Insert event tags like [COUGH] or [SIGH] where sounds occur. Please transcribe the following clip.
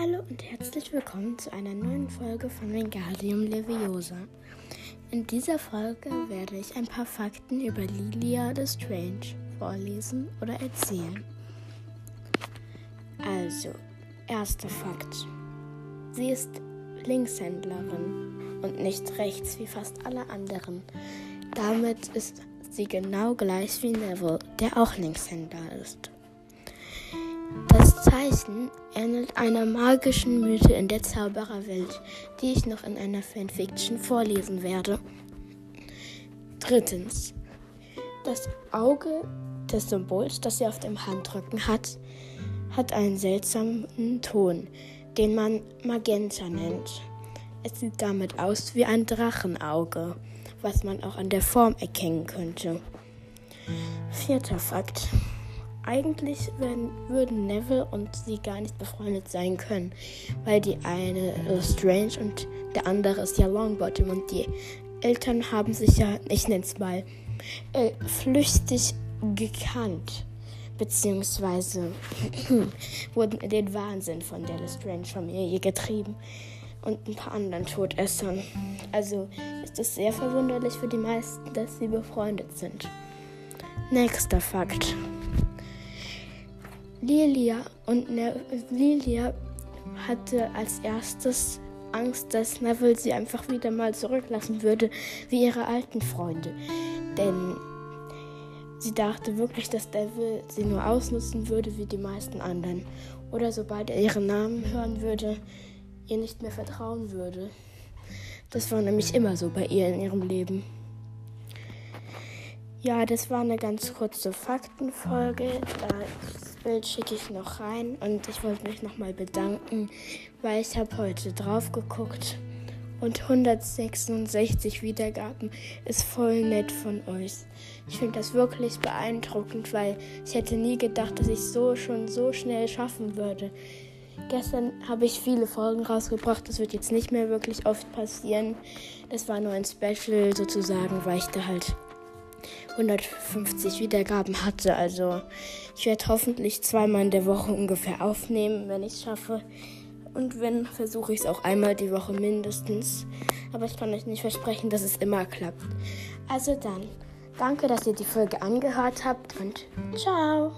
Hallo und herzlich willkommen zu einer neuen Folge von Wingardium Leviosa. In dieser Folge werde ich ein paar Fakten über Lilia the Strange vorlesen oder erzählen. Also, erster Fakt. Sie ist Linkshändlerin und nicht rechts wie fast alle anderen. Damit ist sie genau gleich wie Neville, der auch Linkshändler ist. Zeichen ähnelt einer magischen Mythe in der Zaubererwelt, die ich noch in einer Fanfiction vorlesen werde. Drittens. Das Auge des Symbols, das sie auf dem Handrücken hat, hat einen seltsamen Ton, den man Magenta nennt. Es sieht damit aus wie ein Drachenauge, was man auch an der Form erkennen könnte. Vierter Fakt. Eigentlich werden, würden Neville und sie gar nicht befreundet sein können, weil die eine ist Strange und der andere ist ja Longbottom und die Eltern haben sich ja, ich nenne es mal, äh, flüchtig gekannt, beziehungsweise [CLEARS THROAT] wurden in den Wahnsinn von der Lestrange-Familie getrieben und ein paar anderen Todessern. Also ist es sehr verwunderlich für die meisten, dass sie befreundet sind. Nächster Fakt. Lilia und ne Lilia hatte als erstes Angst, dass Neville sie einfach wieder mal zurücklassen würde, wie ihre alten Freunde. Denn sie dachte wirklich, dass Neville sie nur ausnutzen würde, wie die meisten anderen. Oder sobald er ihren Namen hören würde, ihr nicht mehr vertrauen würde. Das war nämlich immer so bei ihr in ihrem Leben. Ja, das war eine ganz kurze Faktenfolge. Da Bild schicke ich noch rein und ich wollte mich nochmal bedanken, weil ich habe heute drauf geguckt und 166 Wiedergaben ist voll nett von euch. Ich finde das wirklich beeindruckend, weil ich hätte nie gedacht, dass ich so schon so schnell schaffen würde. Gestern habe ich viele Folgen rausgebracht. Das wird jetzt nicht mehr wirklich oft passieren. Das war nur ein Special sozusagen, weil ich da halt 150 Wiedergaben hatte. Also ich werde hoffentlich zweimal in der Woche ungefähr aufnehmen, wenn ich es schaffe. Und wenn, versuche ich es auch einmal die Woche mindestens. Aber ich kann euch nicht versprechen, dass es immer klappt. Also dann, danke, dass ihr die Folge angehört habt und ciao.